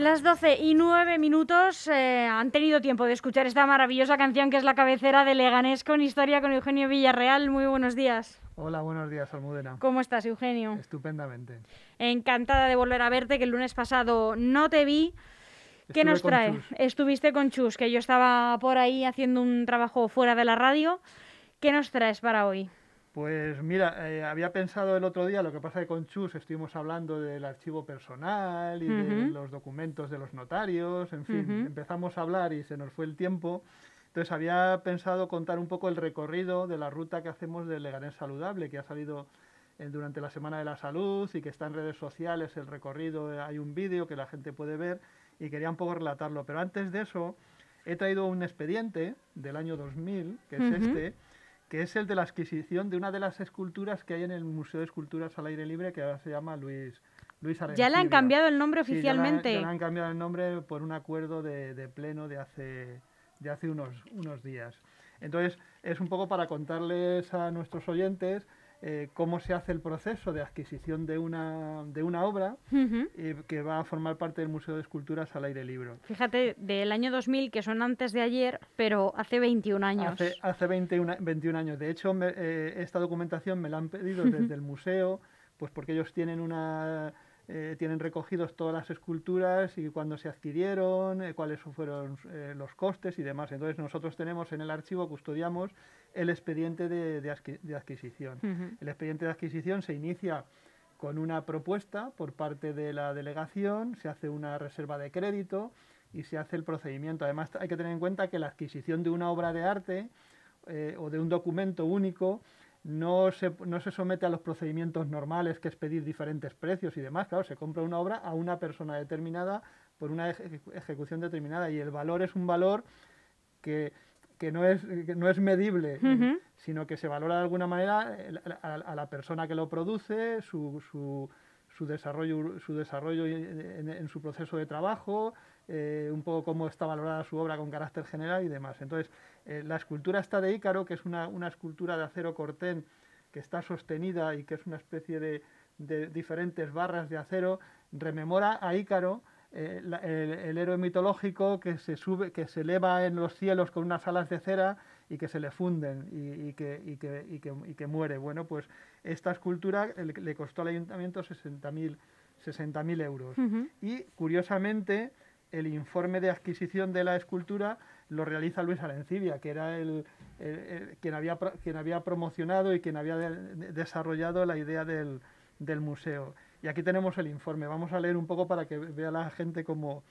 Las 12 y 9 minutos eh, han tenido tiempo de escuchar esta maravillosa canción que es la cabecera de Leganés con historia con Eugenio Villarreal. Muy buenos días. Hola, buenos días, Almudena. ¿Cómo estás, Eugenio? Estupendamente. Encantada de volver a verte, que el lunes pasado no te vi. ¿Qué nos trae? Estuviste con Chus, que yo estaba por ahí haciendo un trabajo fuera de la radio. ¿Qué nos traes para hoy? Pues mira, eh, había pensado el otro día, lo que pasa es que con Chus estuvimos hablando del archivo personal y de los documentos de los notarios, en fin, empezamos a hablar y se nos fue el tiempo. Entonces había pensado contar un poco el recorrido de la ruta que hacemos del Leganés Saludable, que ha salido eh, durante la Semana de la Salud y que está en redes sociales, el recorrido, eh, hay un vídeo que la gente puede ver y quería un poco relatarlo. Pero antes de eso, he traído un expediente del año 2000, que es este, que es el de la adquisición de una de las esculturas que hay en el Museo de Esculturas al Aire Libre, que ahora se llama Luis, Luis Ya le han cambiado el nombre oficialmente. ya, le han cambiado el nombre por un acuerdo de, de pleno de hace, de hace unos, unos días. Entonces, es un poco para contarles a nuestros oyentes eh, cómo se hace el proceso de adquisición de una, de una obra que va a formar parte del Museo de Esculturas al aire libre. Fíjate, del año 2000, que son antes de ayer, pero hace 21 años. Hace, hace 21, 21 años. De hecho, eh, esta documentación me la han pedido desde el museo, pues porque ellos tienen una eh, tienen recogidos todas las esculturas y cuándo se adquirieron, eh, cuáles fueron eh, los costes y demás. Entonces nosotros tenemos en el archivo, custodiamos el expediente de, adquisición. El expediente de adquisición se inicia con una propuesta por parte de la delegación, se hace una reserva de crédito y se hace el procedimiento. Además hay que tener en cuenta que la adquisición de una obra de arte o de un documento único no se, no se somete a los procedimientos normales, que es pedir diferentes precios y demás. Claro, se compra una obra a una persona determinada por una ejecución determinada y el valor es un valor que, no, es, no es medible, sino que se valora de alguna manera a, la persona que lo produce, su, su, su desarrollo, su desarrollo en, su proceso de trabajo, eh, un poco cómo está valorada su obra con carácter general y demás. Entonces, eh, la escultura está de Ícaro, que es una, escultura de acero cortén que está sostenida y que es una especie de, diferentes barras de acero, rememora a Ícaro, eh, el, héroe mitológico que se sube, que se eleva en los cielos con unas alas de cera y que se le funden y, que, muere. Bueno, pues esta escultura le costó al ayuntamiento 60.000 60 euros. Y curiosamente, el informe de adquisición de la escultura lo realiza Luis Alencibia, que era el, quien, había, quien había promocionado y quien había desarrollado la idea del, museo. Y aquí tenemos el informe. Vamos a leer un poco para que vea la gente cómo...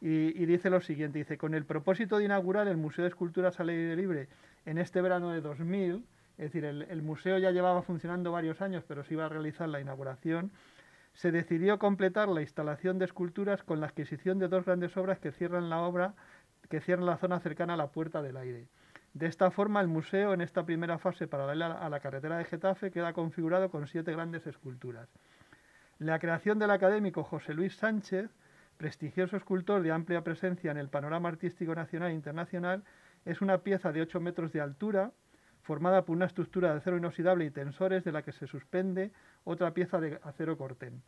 Y, dice lo siguiente, dice, con el propósito de inaugurar el Museo de Esculturas al aire libre en este verano de 2000, es decir, el, museo ya llevaba funcionando varios años, pero se iba a realizar la inauguración, se decidió completar la instalación de esculturas con la adquisición de dos grandes obras que cierran la obra que cierran la zona cercana a la Puerta del Aire. De esta forma, el museo, en esta primera fase paralela a la carretera de Getafe, queda configurado con siete grandes esculturas. La creación del académico José Luis Sánchez, prestigioso escultor de amplia presencia en el panorama artístico nacional e internacional, es una pieza de 8 metros de altura, formada por una estructura de acero inoxidable y tensores de la que se suspende otra pieza de acero cortén.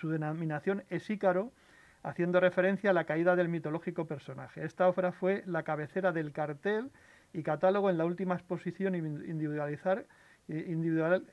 Su denominación es Ícaro haciendo referencia a la caída del mitológico personaje. Esta obra fue la cabecera del cartel y catálogo en la última exposición individualizar, eh, individual,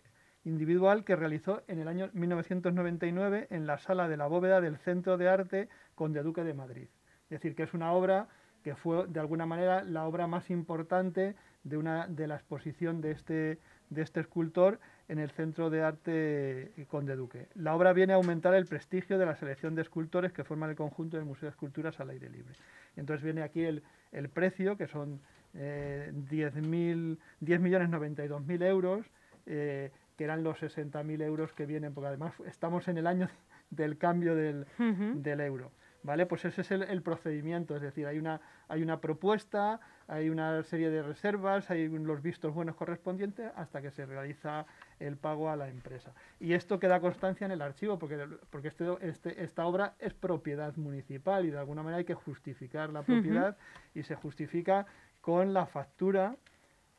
individual que realizó en el año 1999 en la sala de la bóveda del Centro de Arte Conde Duque de Madrid. Es decir, que es una obra que fue de alguna manera la obra más importante de, una, de la exposición de este, de este escultor en el Centro de Arte Conde Duque. La obra viene a aumentar el prestigio de la selección de escultores que forman el conjunto del Museo de Esculturas al aire libre. Entonces viene aquí el, el precio, que son eh, 10.092.000 euros, eh, que eran los 60.000 euros que vienen, porque además estamos en el año del cambio del, del euro. ¿Vale? Pues ese es el, el, procedimiento, es decir, hay una, hay una propuesta, hay una serie de reservas, hay los vistos buenos correspondientes hasta que se realiza el pago a la empresa. Y esto queda constancia en el archivo porque, porque este, este, esta obra es propiedad municipal y de alguna manera hay que justificar la propiedad y se justifica con la factura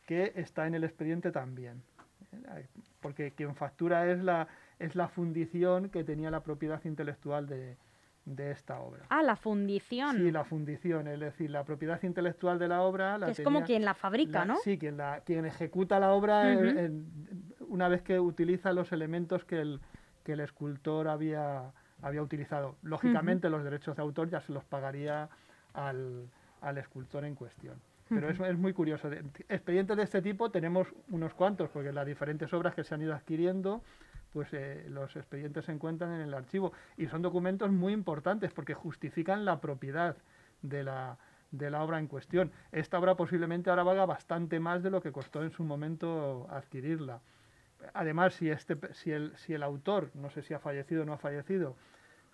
que está en el expediente también. Porque quien factura es la, es la fundición que tenía la propiedad intelectual de, de esta obra. Ah, la fundición. Sí, la fundición, es decir, la propiedad intelectual de la obra. es como quien la fabrica, ¿no? Sí, quien, la, quien ejecuta la obra una vez que utiliza los elementos que el, que el escultor había, había utilizado. Lógicamente, los derechos de autor ya se los pagaría al, al escultor en cuestión. Pero es muy curioso. Expedientes de este tipo tenemos unos cuantos, porque las diferentes obras que se han ido adquiriendo pues eh, los expedientes se encuentran en el archivo y son documentos muy importantes porque justifican la propiedad de la, de la obra en cuestión. Esta obra posiblemente ahora valga bastante más de lo que costó en su momento adquirirla. Además, si, este, si, el, si el autor, no sé si ha fallecido o no ha fallecido,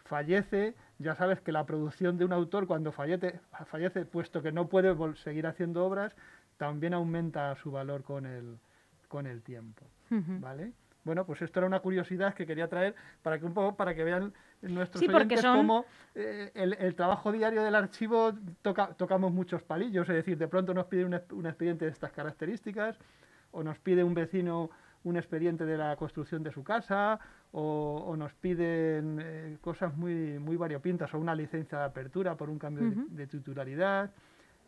fallece, ya sabes que la producción de un autor cuando fallece, fallece puesto que no puede seguir haciendo obras, también aumenta su valor con el, con el tiempo. ¿Vale? Bueno, pues esto era una curiosidad que quería traer para que un poco para que vean nuestros sí, oyentes cómo eh, el, trabajo diario del archivo toca, tocamos muchos palillos, es decir, de pronto nos pide un, expediente de estas características o nos pide un vecino un expediente de la construcción de su casa o, nos piden eh, cosas muy, muy variopintas o una licencia de apertura por un cambio de titularidad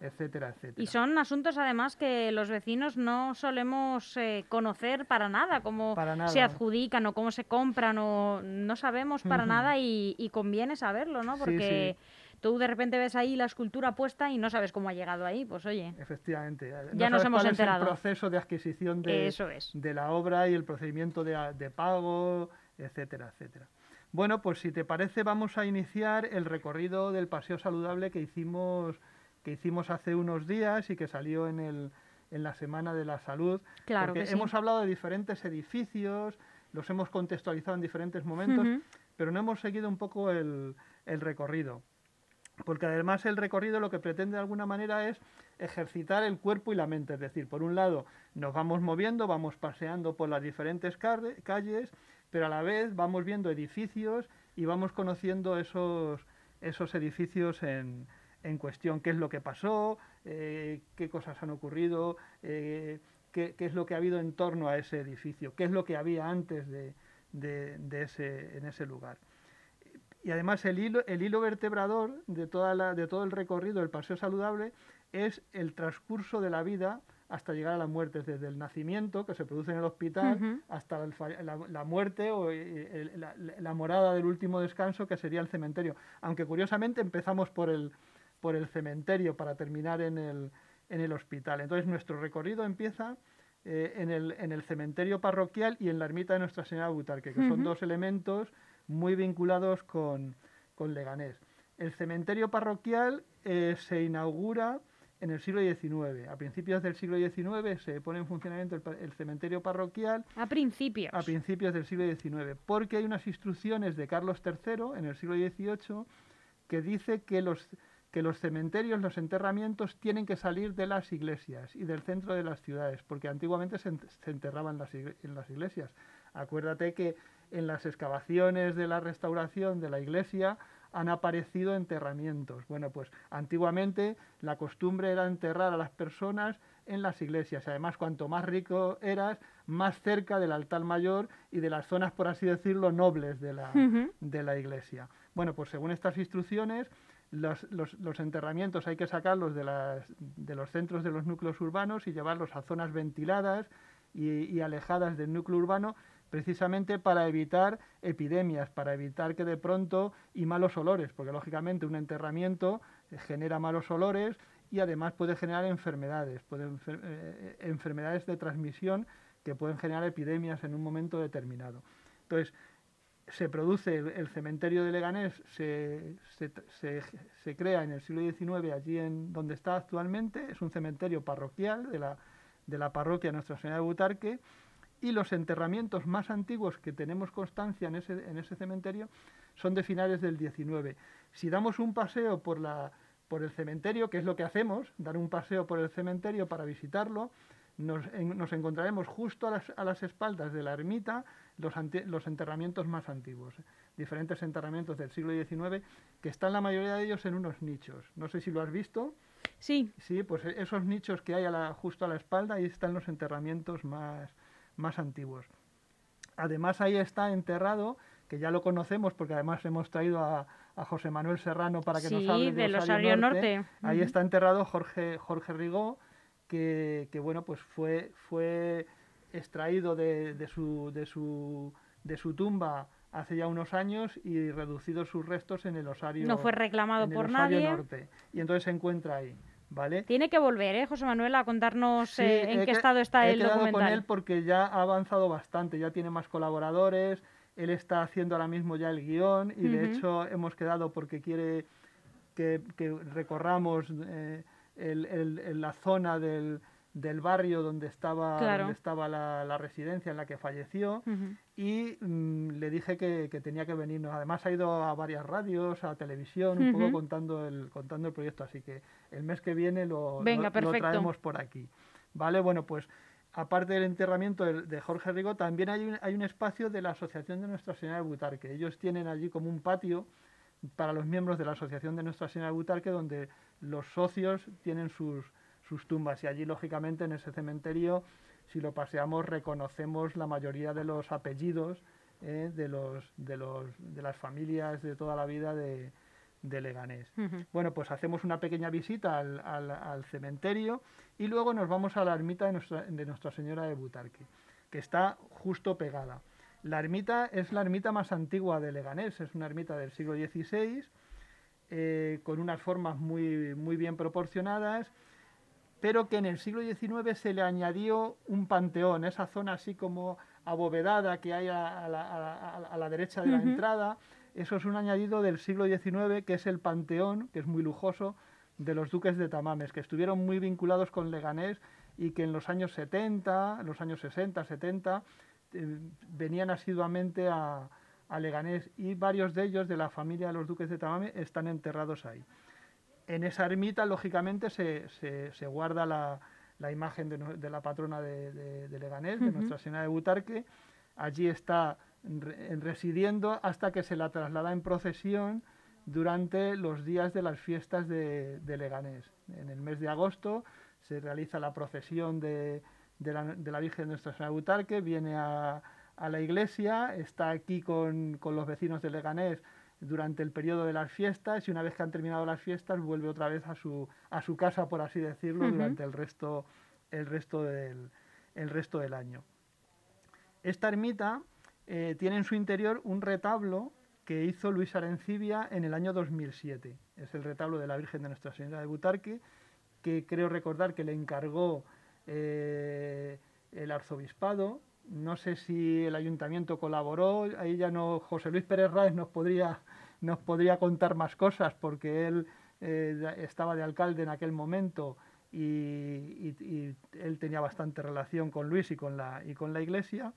etcétera, etcétera. Y son asuntos además que los vecinos no solemos eh, conocer para nada, cómo se adjudican o cómo se compran o no sabemos para nada y, conviene saberlo, ¿no? Porque tú de repente ves ahí la escultura puesta y no sabes cómo ha llegado ahí, pues oye. Efectivamente. Ya nos hemos enterado. el proceso de adquisición de, de la obra y el procedimiento de, de pago, etcétera, etcétera. Bueno, pues si te parece vamos a iniciar el recorrido del paseo saludable que hicimos que hicimos hace unos días y que salió en, el, en la Semana de la Salud. Claro porque hemos hablado de diferentes edificios, los hemos contextualizado en diferentes momentos, pero no hemos seguido un poco el, el recorrido. Porque además el recorrido lo que pretende de alguna manera es ejercitar el cuerpo y la mente. Es decir, por un lado nos vamos moviendo, vamos paseando por las diferentes calles, pero a la vez vamos viendo edificios y vamos conociendo esos, esos edificios en, en cuestión. Qué es lo que pasó, eh, qué cosas han ocurrido, eh, qué, es lo que ha habido en torno a ese edificio, qué es lo que había antes de, ese, en ese lugar. Y además el hilo, el hilo vertebrador de, toda la, de todo el recorrido del paseo saludable es el transcurso de la vida hasta llegar a la muerte, desde el nacimiento que se produce en el hospital hasta la, muerte o eh, la, morada del último descanso que sería el cementerio. Aunque curiosamente empezamos por el, por el cementerio para terminar en el, en el hospital. Entonces nuestro recorrido empieza eh, en, el, en, el, cementerio parroquial y en la ermita de Nuestra Señora Butarque, que son dos elementos muy vinculados con, con Leganés. El cementerio parroquial eh, se inaugura en el siglo XIX. A principios del siglo XIX se pone en funcionamiento el, cementerio parroquial. A principios. A principios del siglo XIX, porque hay unas instrucciones de Carlos III en el siglo XVIII que dice que los, que los cementerios, los enterramientos tienen que salir de las iglesias y del centro de las ciudades, porque antiguamente se, enterraban en las iglesias. Acuérdate que en las excavaciones de la restauración de la iglesia han aparecido enterramientos. Bueno, pues antiguamente la costumbre era enterrar a las personas en las iglesias. Además, cuanto más rico eras, más cerca del altar mayor y de las zonas, por así decirlo, nobles de la, de la iglesia. Bueno, pues según estas instrucciones, los, los, enterramientos hay que sacarlos de, las, de, los centros de los núcleos urbanos y llevarlos a zonas ventiladas y alejadas del núcleo urbano precisamente para evitar epidemias, para evitar que de pronto y malos olores, porque lógicamente un enterramiento eh, genera malos olores y además puede generar enfermedades, puede eh, eh, enfermedades de transmisión que pueden generar epidemias en un momento determinado. Entonces, se produce el, cementerio de Leganés, se, se, crea en el siglo XIX allí en donde está actualmente, es un cementerio parroquial de la, de la parroquia Nuestra Señora de Butarque, y los enterramientos más antiguos que tenemos constancia en ese, en ese cementerio son de finales del 19. Si damos un paseo por, la, por el cementerio, que es lo que hacemos, dar un paseo por el cementerio para visitarlo, nos, nos encontraremos justo a las, a las, espaldas de la ermita los, los enterramientos más antiguos, diferentes enterramientos del siglo XIX, que están la mayoría de ellos en unos nichos. No sé si lo has visto. Sí. Sí, pues esos nichos que hay a la, justo a la espalda, ahí están los enterramientos más, más antiguos. Además ahí está enterrado, que ya lo conocemos porque además hemos traído a, José Manuel Serrano para que nos hable de Osario Norte. Ahí está enterrado Jorge, Jorge Rigó, que, bueno, pues fue, fue extraído de, su, de, su, de su tumba hace ya unos años y reducido sus restos en el Osario No fue reclamado por nadie. Norte. Y entonces se encuentra ahí. Tiene que volver, ¿eh, José Manuel, a contarnos eh, en qué estado está el documental. He con él porque ya ha avanzado bastante, ya tiene más colaboradores, él está haciendo ahora mismo ya el guion y de hecho hemos quedado porque quiere que, recorramos eh, la zona del, del barrio donde estaba, donde estaba la, residencia en la que falleció y mm, le dije que, tenía que venirnos. Además ha ido a varias radios, a televisión, un poco contando el, contando el proyecto, así que el mes que viene lo, lo, traemos por aquí. Vale, bueno, pues aparte del enterramiento de, Jorge Rigo, también hay un, hay un espacio de la Asociación de Nuestra Señora de Butarque. Ellos tienen allí como un patio para los miembros de la Asociación de Nuestra Señora de Butarque, donde los socios tienen sus sus tumbas. Y allí, lógicamente, en ese cementerio, si lo paseamos, reconocemos la mayoría de los apellidos eh, de, los, de, los, de las familias de toda la vida de, de Leganés. Bueno, pues hacemos una pequeña visita al, al, cementerio y luego nos vamos a la ermita de Nuestra, de Nuestra Señora de Butarque, que está justo pegada. La ermita es la ermita más antigua de Leganés, es una ermita del siglo XVI, eh, con unas formas muy, muy bien proporcionadas pero que en el siglo XIX se le añadió un panteón, esa zona así como abovedada que hay a, la, derecha de la entrada. Eso es un añadido del siglo XIX, que es el panteón, que es muy lujoso, de los duques de Tamames, que estuvieron muy vinculados con Leganés y que en los años 70, los años 60, 70, eh, venían asiduamente a, a Leganés y varios de ellos de la familia de los duques de Tamames están enterrados ahí en esa ermita, lógicamente, se, se, guarda la, la imagen de, la patrona de, de, Leganés, de Nuestra Señora de Butarque. Allí está residiendo hasta que se la traslada en procesión durante los días de las fiestas de, Leganés. En el mes de agosto se realiza la procesión de, la, la, Virgen de Nuestra Señora de Butarque, viene a, a la iglesia, está aquí con, con los vecinos de Leganés durante el periodo de las fiestas y una vez que han terminado las fiestas vuelve otra vez a su, a su casa, por así decirlo, durante el resto, el resto del, el resto del año. Esta ermita eh, tiene en su interior un retablo que hizo Luis Arencibia en el año 2007. Es el retablo de la Virgen de Nuestra Señora de Butarque, que creo recordar que le encargó eh, el arzobispado. No sé si el ayuntamiento colaboró, ahí ya no, José Luis Pérez Ráez nos podría, nos podría contar más cosas porque él eh, estaba de alcalde en aquel momento y, él tenía bastante relación con Luis y con la, y con la iglesia.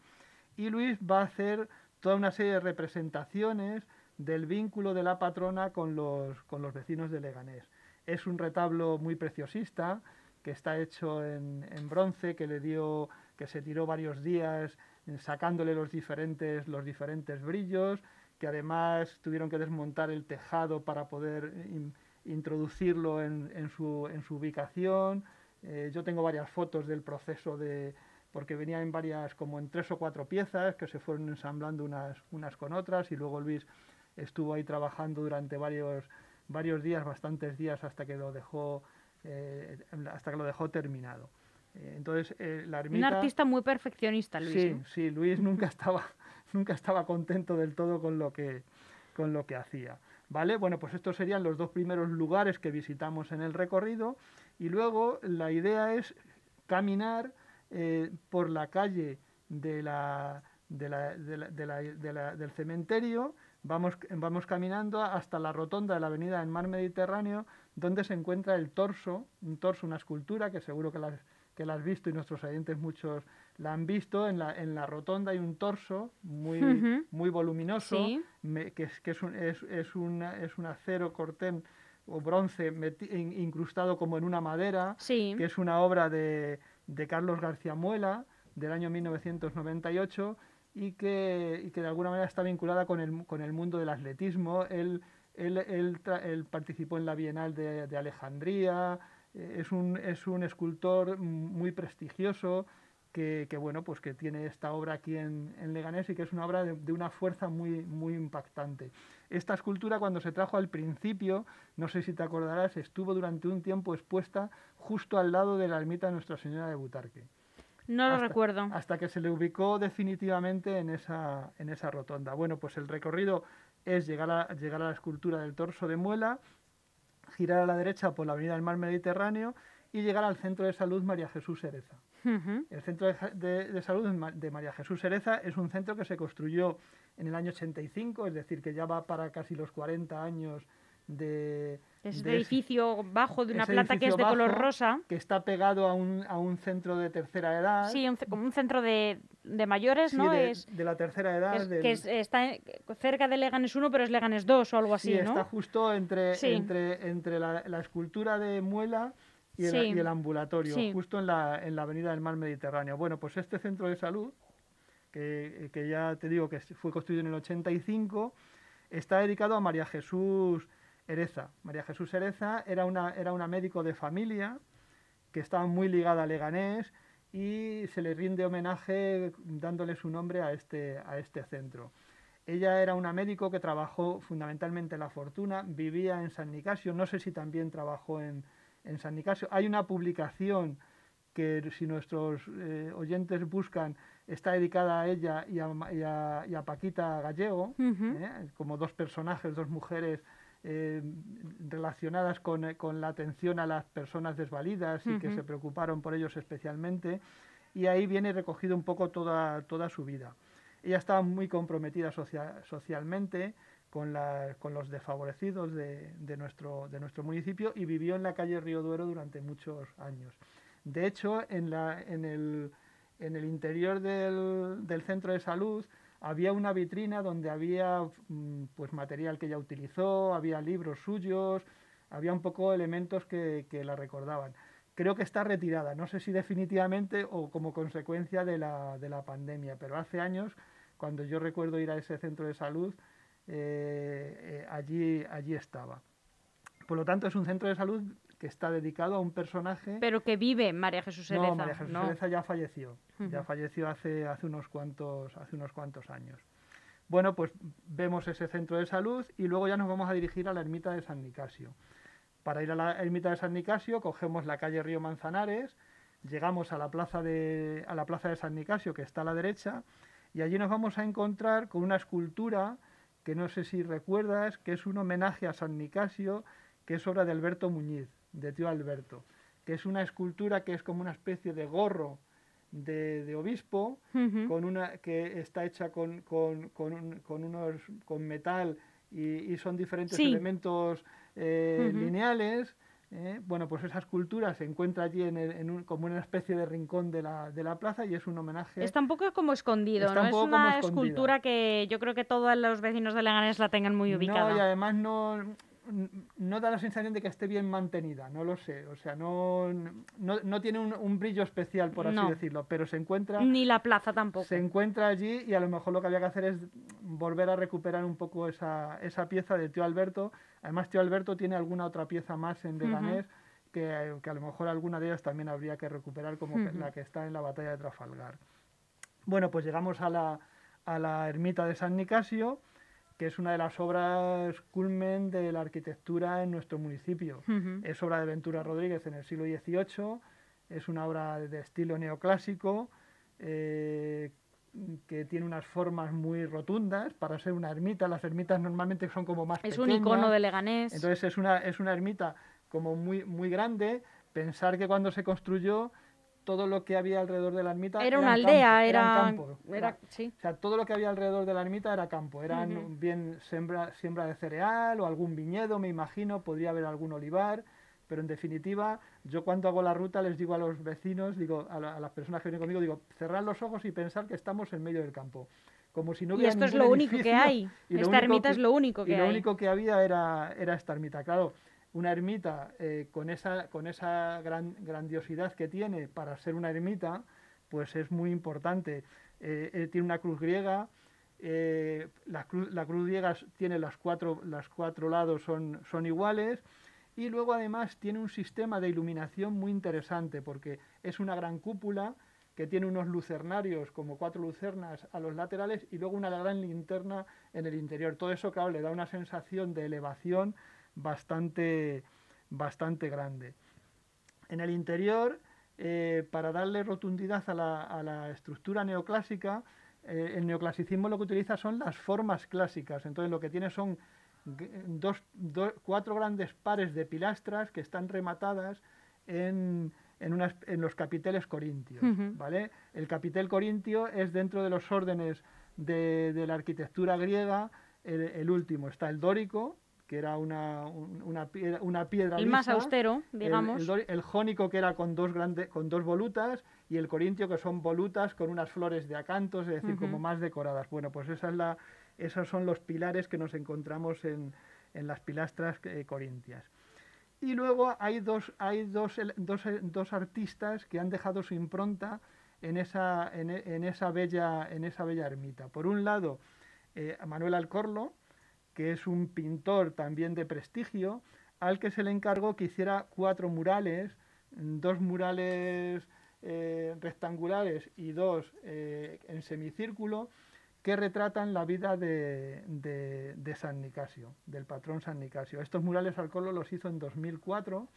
Y Luis va a hacer toda una serie de representaciones del vínculo de la patrona con los, con los vecinos de Leganés. Es un retablo muy preciosista que está hecho en, en, bronce, que le dio, que se tiró varios días sacándole los diferentes, los diferentes brillos, que además tuvieron que desmontar el tejado para poder introducirlo en, su, en su, ubicación. Eh, yo tengo varias fotos del proceso de, porque venía en varias, como en tres o cuatro piezas que se fueron ensamblando unas, unas con otras y luego Luis estuvo ahí trabajando durante varios, varios días, bastantes días hasta que lo dejó, eh, hasta que lo dejó terminado. Eh, entonces, la ermita, Un artista muy perfeccionista, Luis. Sí, sí, Luis nunca estaba, nunca estaba contento del todo con lo que, con lo que hacía. ¿Vale? Bueno, pues estos serían los dos primeros lugares que visitamos en el recorrido y luego la idea es caminar eh, por la calle de la, de la, de la, del cementerio, vamos, vamos caminando hasta la rotonda de la avenida del Mar Mediterráneo, donde se encuentra el torso, un torso, una escultura que seguro que las que la has visto y nuestros oyentes muchos la han visto, en la, en la rotonda hay un torso muy, muy voluminoso, que, es, que es, un, es, es, una, es un acero cortén o bronce incrustado como en una madera, que es una obra de, de, Carlos García Muela del año 1998 y que, y que de alguna manera está vinculada con el, con el mundo del atletismo. Él, él, él, participó en la Bienal de, de Alejandría, eh, es un, es un escultor muy prestigioso que, que, bueno, pues que tiene esta obra aquí en, en Leganés y que es una obra de, de, una fuerza muy, muy impactante. Esta escultura cuando se trajo al principio, no sé si te acordarás, estuvo durante un tiempo expuesta justo al lado de la ermita de Nuestra Señora de Butarque. No lo recuerdo. Hasta que se le ubicó definitivamente en esa, en esa rotonda. Bueno, pues el recorrido es llegar a, llegar a la escultura del torso de muela, girar a la derecha por la avenida del Mar Mediterráneo y llegar al Centro de Salud María Jesús Ereza. El Centro de, Salud de María Jesús Ereza es un centro que se construyó en el año 85, es decir, que ya va para casi los 40 años de... Es el edificio bajo de una planta que es de color rosa. Que está pegado a un, a un centro de tercera edad. Sí, como un centro de, de mayores, ¿no? De, es, de la tercera edad. que está cerca de Leganes 1, pero es Leganes 2 o algo así, sí, está justo entre, entre, entre la, la, escultura de Muela y el, y el ambulatorio, justo en la, en la avenida del Mar Mediterráneo. Bueno, pues este centro de salud, que, que ya te digo que fue construido en el 85, está dedicado a María Jesús Ereza. María Jesús Ereza era una, era una médico de familia que estaba muy ligada a Leganés y se le rinde homenaje dándole su nombre a este, a este centro. Ella era una médico que trabajó fundamentalmente en La Fortuna, vivía en San Nicasio, no sé si también trabajó en, en San Nicasio. Hay una publicación que si nuestros eh, oyentes buscan está dedicada a ella y a, y a, Paquita Gallego, ¿eh? como dos personajes, dos mujeres eh, relacionadas con, con, la atención a las personas desvalidas y que se preocuparon por ellos especialmente. Y ahí viene recogido un poco toda, toda su vida. Ella estaba muy comprometida socialmente con, la, con, los desfavorecidos de, de, nuestro, de nuestro municipio y vivió en la calle Río Duero durante muchos años. De hecho, en, la, en, el, en el interior del, del centro de salud había una vitrina donde había mm, pues material que ella utilizó, había libros suyos, había un poco elementos que, que, la recordaban. Creo que está retirada, no sé si definitivamente o como consecuencia de la, de la pandemia, pero hace años, cuando yo recuerdo ir a ese centro de salud, eh, eh, allí, allí estaba. Por lo tanto, es un centro de salud que está dedicado a un personaje. Pero que vive María Jesús Ereza. No, María Jesús Ereza ya falleció. Ya falleció hace, hace, unos cuantos, hace unos cuantos años. Bueno, pues vemos ese centro de salud y luego ya nos vamos a dirigir a la ermita de San Nicasio. Para ir a la ermita de San Nicasio cogemos la calle Río Manzanares, llegamos a la plaza de, a la plaza de San Nicasio, que está a la derecha, y allí nos vamos a encontrar con una escultura que no sé si recuerdas, que es un homenaje a San Nicasio, que es obra de Alberto Muñiz, de tío Alberto, que es una escultura que es como una especie de gorro de, obispo, con una, que está hecha con, con, con, unos, con metal y, son diferentes elementos eh, lineales ¿eh? Bueno, pues esa escultura se encuentra allí en, en como una especie de rincón de la, de la, plaza y es un homenaje. Está un poco como escondido, ¿no? Es una escultura que yo creo que todos los vecinos de Leganés la tengan muy ubicada. No, y además no, no da la sensación de que esté bien mantenida, no lo sé. O sea, no, no, tiene un, brillo especial, por así decirlo, pero se encuentra... Ni la plaza tampoco. Se encuentra allí y a lo mejor lo que había que hacer es volver a recuperar un poco esa, esa pieza de tío Alberto. Además, tío Alberto tiene alguna otra pieza más en Leganés que, a lo mejor alguna de ellas también habría que recuperar, como la que está en la batalla de Trafalgar. Bueno, pues llegamos a la, a la ermita de San Nicasio que es una de las obras culmen de la arquitectura en nuestro municipio. Es obra de Ventura Rodríguez en el siglo XVIII, es una obra de estilo neoclásico, eh, que tiene unas formas muy rotundas para ser una ermita. Las ermitas normalmente son como más es pequeñas. Es un icono de Leganés. Entonces es una, es una ermita como muy, muy grande. Pensar que cuando se construyó todo lo que había alrededor de la ermita era una aldea, era, campo. Era, sí. O sea, todo lo que había alrededor de la ermita era campo. Eran bien siembra, siembra de cereal o algún viñedo, me imagino, podría haber algún olivar. Pero en definitiva, yo cuando hago la ruta les digo a los vecinos, digo a, las personas que vienen conmigo, digo, cerrar los ojos y pensar que estamos en medio del campo. Como si no hubiera y esto es lo único que hay. Esta ermita es lo único que y hay. lo único que había era, era esta ermita. Claro, una ermita eh, con esa, con esa gran, grandiosidad que tiene para ser una ermita, pues es muy importante. Eh, tiene una cruz griega, eh, la, cruz, la, cruz, griega tiene las cuatro, las cuatro lados son, son iguales y luego además tiene un sistema de iluminación muy interesante porque es una gran cúpula que tiene unos lucernarios como cuatro lucernas a los laterales y luego una gran linterna en el interior. Todo eso, claro, le da una sensación de elevación bastante, bastante grande. En el interior, eh, para darle rotundidad a la, estructura neoclásica, eh, el neoclasicismo lo que utiliza son las formas clásicas. Entonces lo que tiene son dos, cuatro grandes pares de pilastras que están rematadas en, en, los capiteles corintios. ¿vale? El capitel corintio es dentro de los órdenes de, la arquitectura griega el, último. Está el dórico, que era una, una, piedra, una piedra El más austero, digamos. El, jónico, que era con dos, con dos volutas, y el corintio, que son volutas con unas flores de acantos, es decir, como más decoradas. Bueno, pues esa es la, esos son los pilares que nos encontramos en, en las pilastras eh, corintias. Y luego hay, dos, hay dos, dos, dos, artistas que han dejado su impronta en esa, en, en esa, bella, en esa bella ermita. Por un lado, eh, Manuel Alcorlo, que es un pintor también de prestigio, al que se le encargó que hiciera cuatro murales, dos murales eh, rectangulares y dos eh, en semicírculo, que retratan la vida de, San Nicasio, del patrón San Nicasio. Estos murales Alcolo los hizo en 2004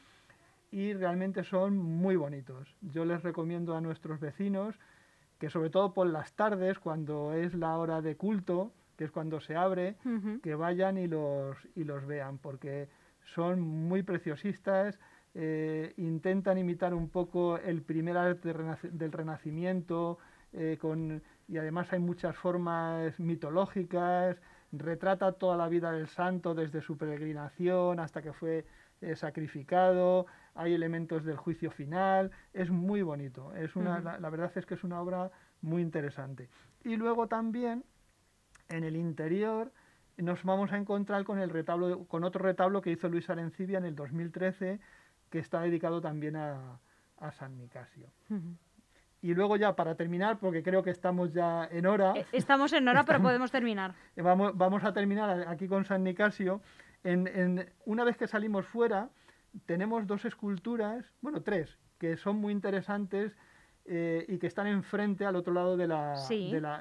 y realmente son muy bonitos. Yo les recomiendo a nuestros vecinos que sobre todo por las tardes, cuando es la hora de culto, que es cuando se abre, que vayan y los, y los vean, porque son muy preciosistas, eh, intentan imitar un poco el primer arte del Renacimiento, eh, con, y además hay muchas formas mitológicas, retrata toda la vida del santo desde su peregrinación hasta que fue eh, sacrificado, hay elementos del juicio final, es muy bonito, es una, la, verdad es que es una obra muy interesante. Y luego también en el interior nos vamos a encontrar con el retablo, con otro retablo que hizo Luis Arencibia en el 2013, que está dedicado también a, San Nicasio. Y luego ya para terminar, porque creo que estamos ya en hora. Eh, estamos en hora, pero podemos terminar. Vamos, vamos a terminar aquí con San Nicasio. En, una vez que salimos fuera, tenemos dos esculturas, bueno, tres, que son muy interesantes eh, y que están enfrente al otro lado de la,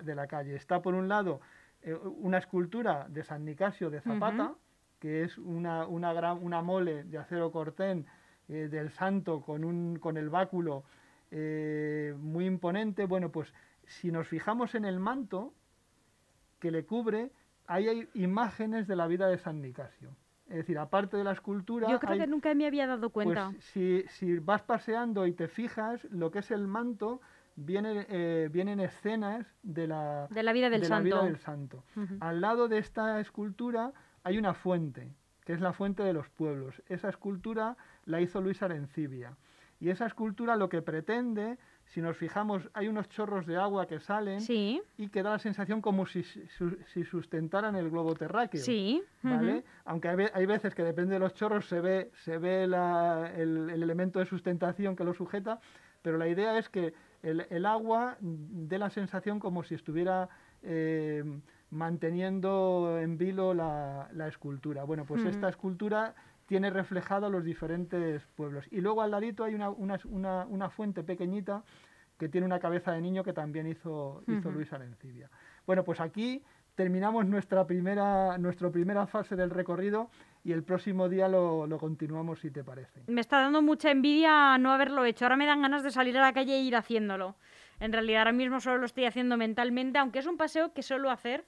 de la calle. Está por un lado eh, una escultura de San Nicasio de Zapata, que es una, gran, una mole de acero cortén eh, del santo con, un, con el báculo eh, muy imponente. Bueno, pues si nos fijamos en el manto que le cubre, ahí hay imágenes de la vida de San Nicasio. Es decir, aparte de la escultura... Yo creo que nunca me había dado pues, cuenta. si, si, vas paseando y te fijas, lo que es el manto viene, eh, vienen escenas de la, de la vida del santo. del santo. Al lado de esta escultura hay una fuente, que es la fuente de los pueblos. Esa escultura la hizo Luis Arencibia. Y esa escultura lo que pretende si nos fijamos, hay unos chorros de agua que salen y que da la sensación como si, si, sustentaran el globo terráqueo. Sí. ¿vale? Aunque hay, veces que depende de los chorros se ve, se ve el, elemento de sustentación que lo sujeta, pero la idea es que el, agua dé la sensación como si estuviera eh, manteniendo en vilo la, escultura. Bueno, pues esta escultura tiene reflejado los diferentes pueblos. Y luego al ladito hay una, una, una, fuente pequeñita que tiene una cabeza de niño que también hizo, hizo Luis Alencibia. Bueno, pues aquí terminamos nuestra primera, nuestra primera fase del recorrido y el próximo día lo, lo, continuamos si te parece. Me está dando mucha envidia no haberlo hecho. Ahora me dan ganas de salir a la calle e ir haciéndolo. En realidad ahora mismo solo lo estoy haciendo mentalmente, aunque es un paseo que suelo hacer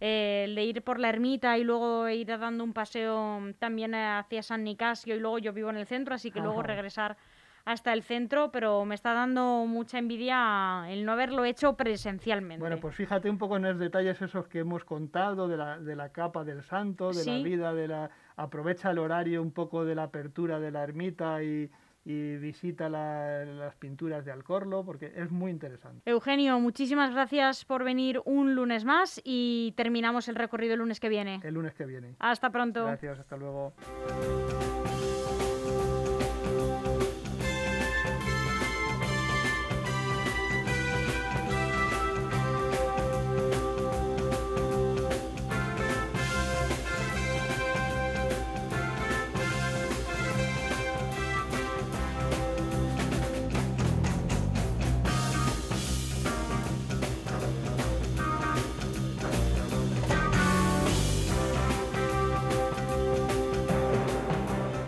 eh, el de ir por la ermita y luego ir dando un paseo también hacia San Nicasio y luego yo vivo en el centro, así que luego regresar hasta el centro, pero me está dando mucha envidia el no haberlo hecho presencialmente. Bueno, pues fíjate un poco en los detalles esos que hemos contado de la, de la capa del santo, de la vida, de la aprovecha el horario un poco de la apertura de la ermita y, y visita las pinturas de Alcorlo porque es muy interesante. Eugenio, muchísimas gracias por venir un lunes más y terminamos el recorrido el lunes que viene. El lunes que viene. Hasta pronto. Gracias, hasta luego.